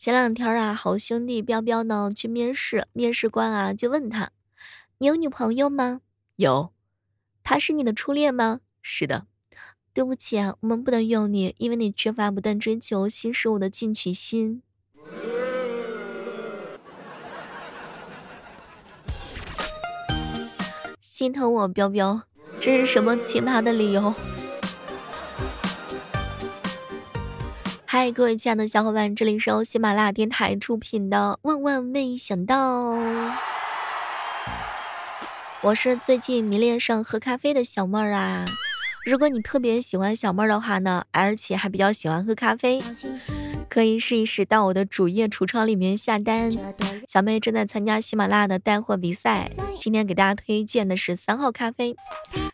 前两天啊，好兄弟彪彪呢去面试，面试官啊就问他：“你有女朋友吗？”“有。”“她是你的初恋吗？”“是的。”“对不起啊，我们不能用你，因为你缺乏不断追求新事物的进取心。”心疼我彪彪，这是什么奇葩的理由？嗨，各位亲爱的小伙伴，这里是由喜马拉雅电台出品的《万万没想到》，我是最近迷恋上喝咖啡的小妹儿啊。如果你特别喜欢小妹儿的话呢，而且还比较喜欢喝咖啡，可以试一试到我的主页橱窗里面下单。小妹正在参加喜马拉雅的带货比赛，今天给大家推荐的是三号咖啡，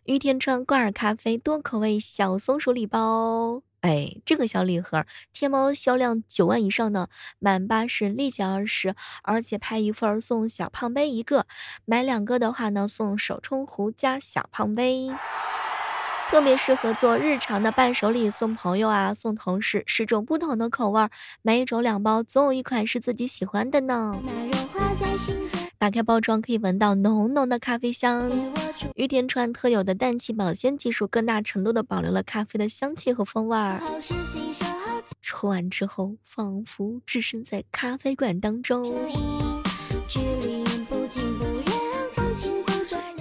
玉田川挂耳咖啡多口味小松鼠礼包。哎，这个小礼盒，天猫销量九万以上呢，满八十立减二十，而且拍一份送小胖杯一个，买两个的话呢，送手冲壶加小胖杯。特别适合做日常的伴手礼，送朋友啊，送同事，十种不同的口味儿，每一种两包，总有一款是自己喜欢的呢。打开包装，可以闻到浓浓的咖啡香。玉田川特有的氮气保鲜技术，更大程度的保留了咖啡的香气和风味儿。抽完之后，仿佛置身在咖啡馆当中。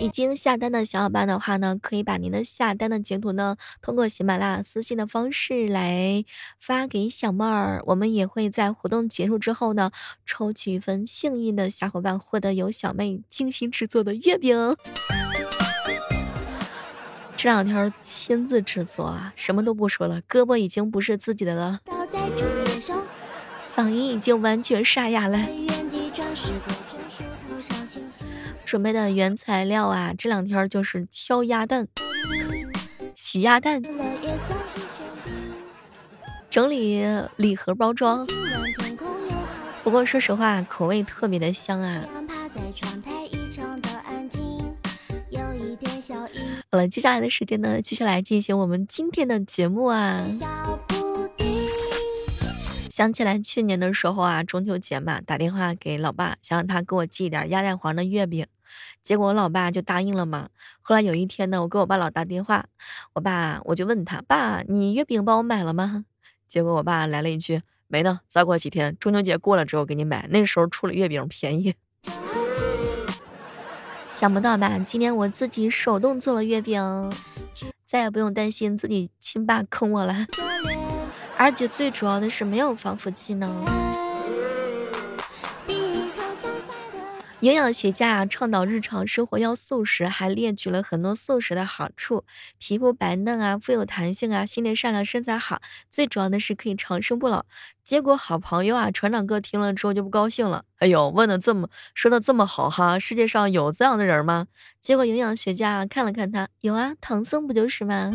已经下单的小伙伴的话呢，可以把您的下单的截图呢，通过喜马拉雅私信的方式来发给小妹儿，我们也会在活动结束之后呢，抽取一份幸运的小伙伴，获得由小妹精心制作的月饼。这两天亲自制作啊，什么都不说了，胳膊已经不是自己的了，嗓音已经完全沙哑了。准备的原材料啊，这两天就是挑鸭蛋、洗鸭蛋、整理礼盒包装。不过说实话，口味特别的香啊。好了，接下来的时间呢，继续来进行我们今天的节目啊。想起来去年的时候啊，中秋节嘛，打电话给老爸，想让他给我寄一点鸭蛋黄的月饼。结果我老爸就答应了嘛。后来有一天呢，我给我爸老打电话，我爸我就问他爸，你月饼帮我买了吗？结果我爸来了一句，没呢，再过几天中秋节过了之后给你买，那时候出了月饼便宜。想不到吧，今年我自己手动做了月饼，再也不用担心自己亲爸坑我了，而且最主要的是没有防腐剂呢。营养学家啊，倡导日常生活要素食，还列举了很多素食的好处：皮肤白嫩啊，富有弹性啊，心地善良，身材好，最主要的是可以长生不老。结果好朋友啊，船长哥听了之后就不高兴了。哎呦，问的这么说的这么好哈，世界上有这样的人吗？结果营养学家啊看了看他，有啊，唐僧不就是吗？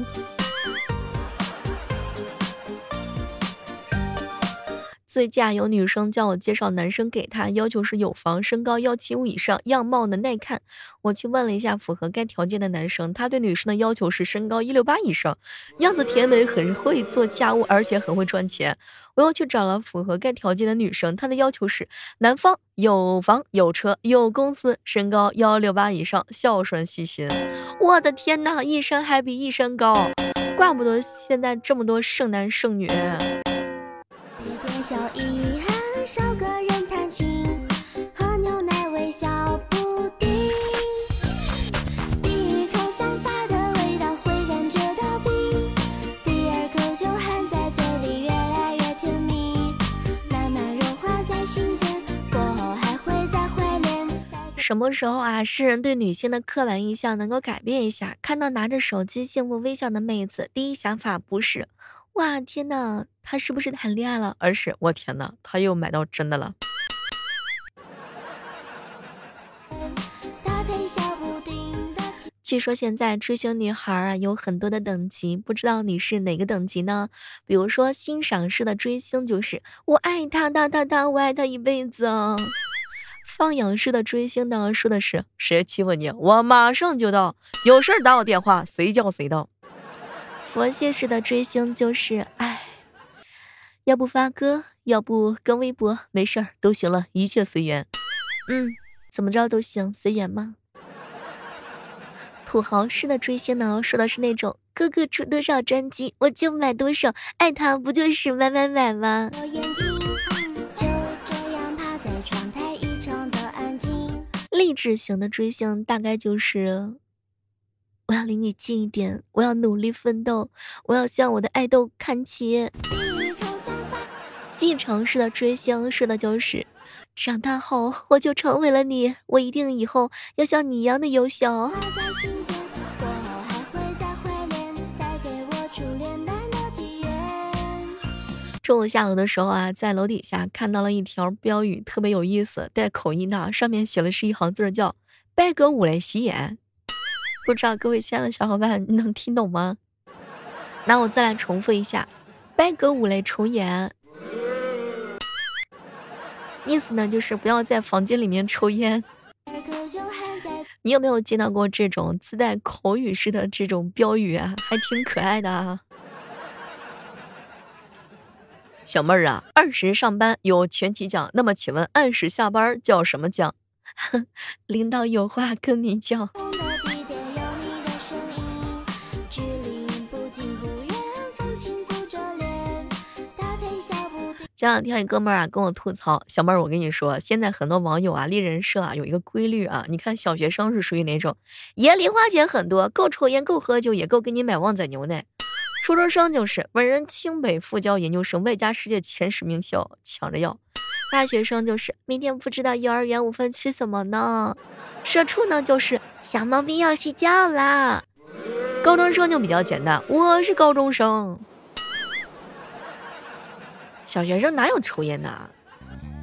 最近有女生叫我介绍男生给她，要求是有房、身高幺七五以上、样貌呢耐看。我去问了一下符合该条件的男生，他对女生的要求是身高一六八以上，样子甜美，很会做家务，而且很会赚钱。我又去找了符合该条件的女生，她的要求是男方有房有车有公司，身高幺六八以上，孝顺细心。我的天哪，一山还比一山高，怪不得现在这么多剩男剩女。小遗憾，少个人弹琴，喝牛奶，微笑不停。第一口散发的味道会感觉到冰，第二口就含在嘴里，越来越甜蜜，慢慢融化在心间，过后还会再怀念。什么时候啊，世人对女性的刻板印象能够改变一下？看到拿着手机幸福微笑的妹子，第一想法不是。哇天呐，他是不是谈恋爱了？而是我天呐，他又买到真的了。据说现在追星女孩啊有很多的等级，不知道你是哪个等级呢？比如说欣赏式的追星就是我爱他，他他他，我爱他一辈子。放养式的追星呢，说的是谁欺负你，我马上就到，有事打我电话，随叫随到。佛系式的追星就是，哎，要不发歌，要不跟微博，没事儿都行了，一切随缘。嗯，怎么着都行，随缘吗？土豪式的追星呢，说的是那种哥哥出多少专辑我就买多少，爱他不就是买买买吗？励志型的追星大概就是，我要离你近一点，我要努力奋斗，我要向我的爱豆看齐。继承式的追星说的就是，长大后我就成为了你，我一定以后要像你一样的优秀。中午下楼的时候啊，在楼底下看到了一条标语，特别有意思，带口音的，上面写的是一行字叫“拜个五来洗眼”，不知道各位亲爱的小伙伴能听懂吗？那我再来重复一下，“拜个五雷除眼”，意思呢就是不要在房间里面抽烟。你有没有见到过这种自带口语式的这种标语啊？还挺可爱的啊。小妹儿啊，二十上班有全勤奖，那么请问按时下班叫什么奖？领导有话跟你讲。前两天一哥们儿啊跟我吐槽，小妹儿，我跟你说，现在很多网友啊立人设啊有一个规律啊，你看小学生是属于哪种？爷零花钱很多，够抽烟，够喝酒，也够给你买旺仔牛奶。初中生就是本人清北复交研究生，外加世界前十名校抢着要。大学生就是明天不知道幼儿园午饭吃什么呢。社畜呢就是小猫咪要睡觉啦。高中生就比较简单，我是高中生。小学生哪有抽烟的？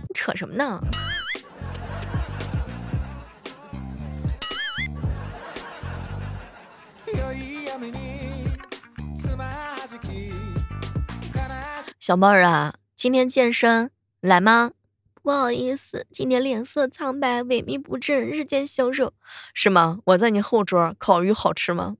你扯什么呢？小妹儿啊，今天健身来吗？不好意思，今天脸色苍白，萎靡不振，日渐消瘦，是吗？我在你后桌，烤鱼好吃吗？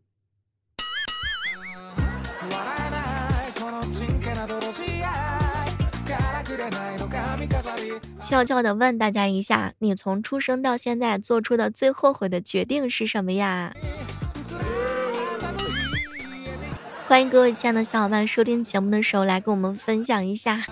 悄悄的问大家一下，你从出生到现在做出的最后悔的决定是什么呀？欢迎各位亲爱的小伙伴收听节目的时候来跟我们分享一下。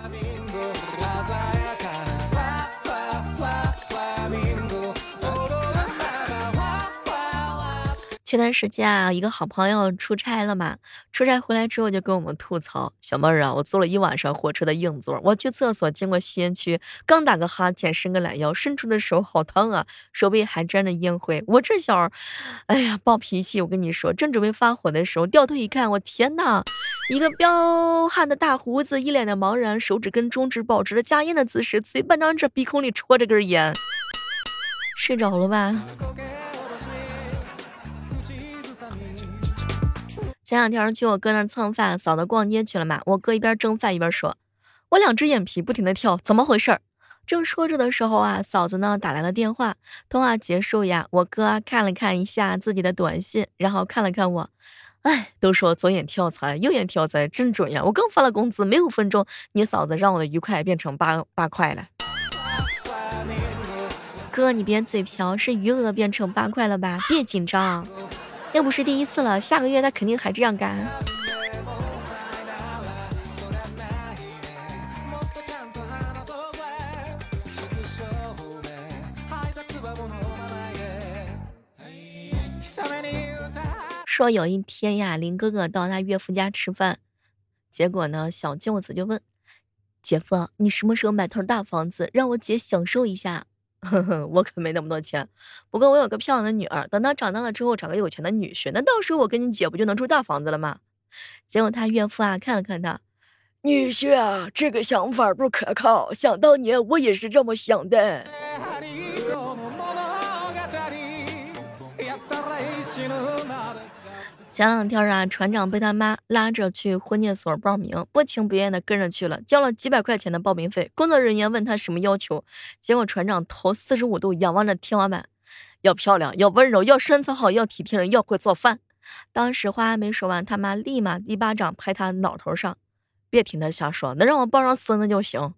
前段时间啊，一个好朋友出差了嘛，出差回来之后就跟我们吐槽：“小妹儿啊，我坐了一晚上火车的硬座，我去厕所经过吸烟区，刚打个哈欠，伸个懒腰，伸出的手好烫啊，手背还沾着烟灰。我这小，哎呀，暴脾气！我跟你说，正准备发火的时候，掉头一看，我天哪，一个彪悍的大胡子，一脸的茫然，手指跟中指保持着夹烟的姿势，嘴半张着，鼻孔里戳着根烟，睡着了吧？”前两天去我哥那儿蹭饭，嫂子逛街去了嘛。我哥一边蒸饭一边说：“我两只眼皮不停的跳，怎么回事？”正说着的时候啊，嫂子呢打来了电话。通话结束呀，我哥看了看一下自己的短信，然后看了看我，哎，都说左眼跳财，右眼跳财，真准呀！我刚发了工资，没五分钟，你嫂子让我的愉快变成八八块了。哥，你别嘴瓢，是余额变成八块了吧？别紧张。又不是第一次了，下个月他肯定还这样干。说有一天呀，林哥哥到他岳父家吃饭，结果呢，小舅子就问：“姐夫，你什么时候买套大房子，让我姐享受一下？”哼哼，我可没那么多钱，不过我有个漂亮的女儿，等她长大了之后找个有钱的女婿，那到时候我跟你姐不就能住大房子了吗？结果他岳父啊看了看他，女婿啊，这个想法不可靠，想当年我也是这么想的。前两天啊，船长被他妈拉着去婚介所报名，不情不愿的跟着去了，交了几百块钱的报名费。工作人员问他什么要求，结果船长头四十五度仰望着天花板，要漂亮，要温柔，要身材好，要体贴人，要会做饭。当时话还没说完，他妈立马一巴掌拍他脑头上，别听他瞎说，能让我抱上孙子就行。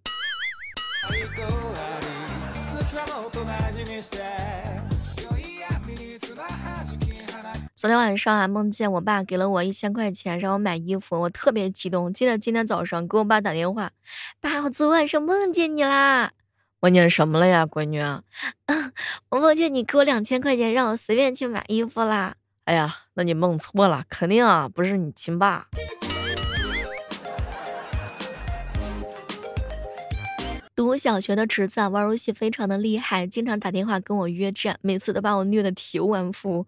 昨天晚上还，梦见我爸给了我一千块钱让我买衣服，我特别激动。接着今天早上给我爸打电话，爸，我昨晚上梦见你啦。梦见什么了呀，闺女？我梦见你给我两千块钱让我随便去买衣服啦。哎呀，那你梦错了，肯定啊不是你亲爸。读小学的侄子啊，玩游戏非常的厉害，经常打电话跟我约战，每次都把我虐得体无完肤。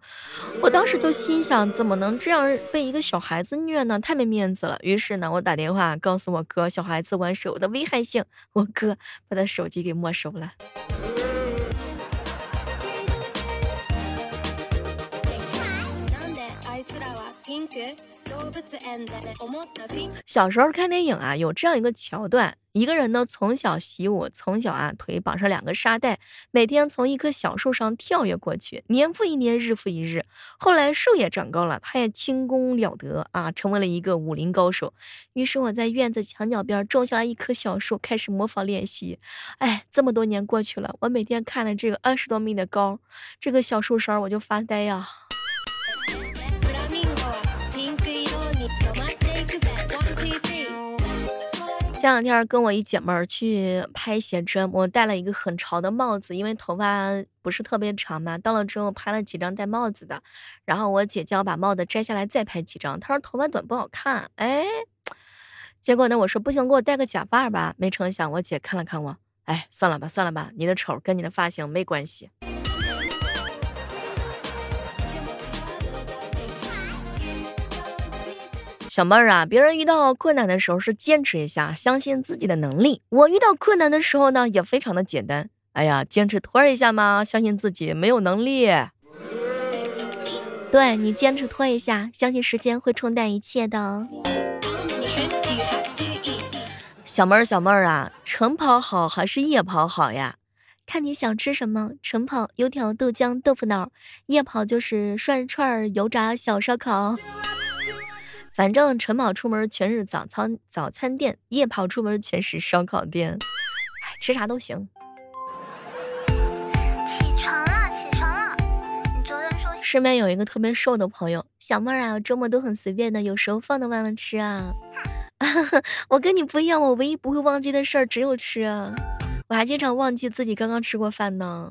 我当时就心想，怎么能这样被一个小孩子虐呢？太没面子了。于是呢，我打电话告诉我哥，小孩子玩手的危害性。我哥把他手机给没收了。小时候看电影啊，有这样一个桥段：一个人呢从小习武，从小啊腿绑上两个沙袋，每天从一棵小树上跳跃过去，年复一年，日复一日。后来树也长高了，他也轻功了得啊，成为了一个武林高手。于是我在院子墙角边种下了一棵小树，开始模仿练习。哎，这么多年过去了，我每天看了这个二十多米的高这个小树梢，我就发呆呀。前两天跟我一姐妹儿去拍写真，我戴了一个很潮的帽子，因为头发不是特别长嘛。到了之后拍了几张戴帽子的，然后我姐叫我把帽子摘下来再拍几张，她说头发短不好看。哎，结果呢，我说不行，给我戴个假发吧。没成想我姐看了看我，哎，算了吧，算了吧，你的丑跟你的发型没关系。小妹儿啊，别人遇到困难的时候是坚持一下，相信自己的能力。我遇到困难的时候呢，也非常的简单。哎呀，坚持拖一下嘛，相信自己没有能力。对你坚持拖一下，相信时间会冲淡一切的。小妹儿，小妹儿啊，晨跑好还是夜跑好呀？看你想吃什么。晨跑油条、豆浆、豆腐脑；夜跑就是涮串、油炸小烧烤。反正晨跑出门全是早餐早餐店，夜跑出门全是烧烤店，哎，吃啥都行。起床了，起床了！你昨天说身边有一个特别瘦的朋友，小妹儿啊，周末都很随便的，有时候饭都忘了吃啊。我跟你不一样，我唯一不会忘记的事儿只有吃啊，我还经常忘记自己刚刚吃过饭呢。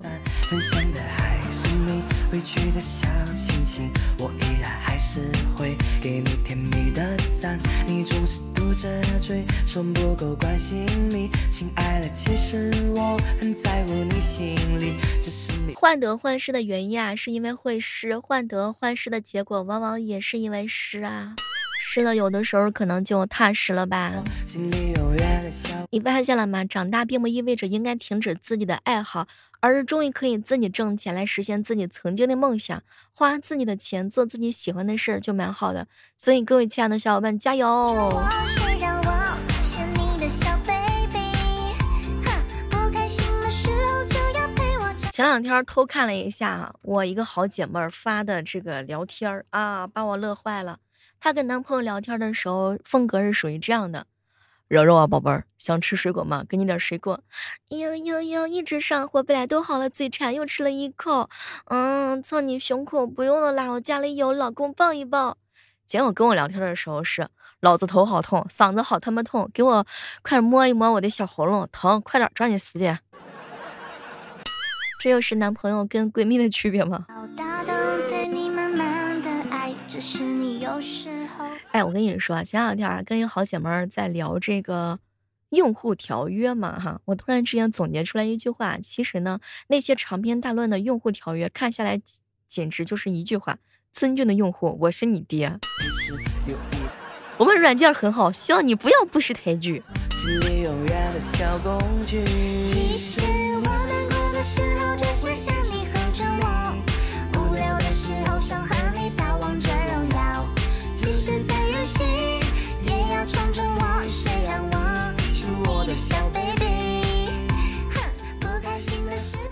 着追，说不够关心你。亲爱的，其实我很在乎你心里。只是你患得患失的原因啊，是因为会失；患得患失的结果，往往也是因为失啊。失了，有的时候可能就踏实了吧。你发现了吗？长大并不意味着应该停止自己的爱好。而是终于可以自己挣钱来实现自己曾经的梦想，花自己的钱做自己喜欢的事儿就蛮好的。所以各位亲爱的小伙伴，加油！前两天偷看了一下我一个好姐妹发的这个聊天儿啊，把我乐坏了。她跟男朋友聊天的时候，风格是属于这样的。柔柔啊，宝贝儿，想吃水果吗？给你点水果。呦呦呦，一直上火，本来都好了，嘴馋又吃了一口。嗯，蹭你胸口，不用了啦，我家里有，老公抱一抱。结果跟我聊天的时候是，老子头好痛，嗓子好他妈痛，给我快点摸一摸我的小喉咙，疼，快点，抓紧时间。这又是男朋友跟闺蜜的区别吗？哎，我跟你说啊，前两天啊，跟一个好姐妹儿在聊这个用户条约嘛，哈，我突然之间总结出来一句话，其实呢，那些长篇大论的用户条约看下来，简直就是一句话：尊敬的用户，我是你爹。我们软件很好，希望你不要不识抬举。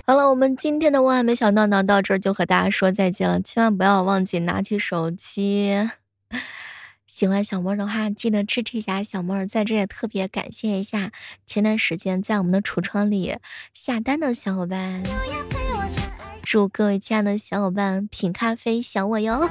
好了，我们今天的万万没想到呢，到这儿就和大家说再见了。千万不要忘记拿起手机，喜欢小妹儿的话，记得支持一下小妹儿。在这也特别感谢一下前段时间在我们的橱窗里下单的小伙伴。祝各位亲爱的小伙伴品咖啡想我哟。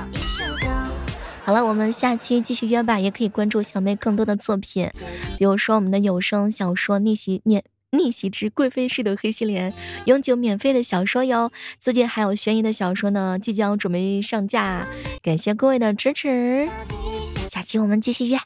好了，我们下期继续约吧，也可以关注小妹更多的作品，比如说我们的有声小说《逆袭免逆袭之贵妃式的黑心莲》，永久免费的小说哟。最近还有悬疑的小说呢，即将准备上架，感谢各位的支持。下期我们继续约。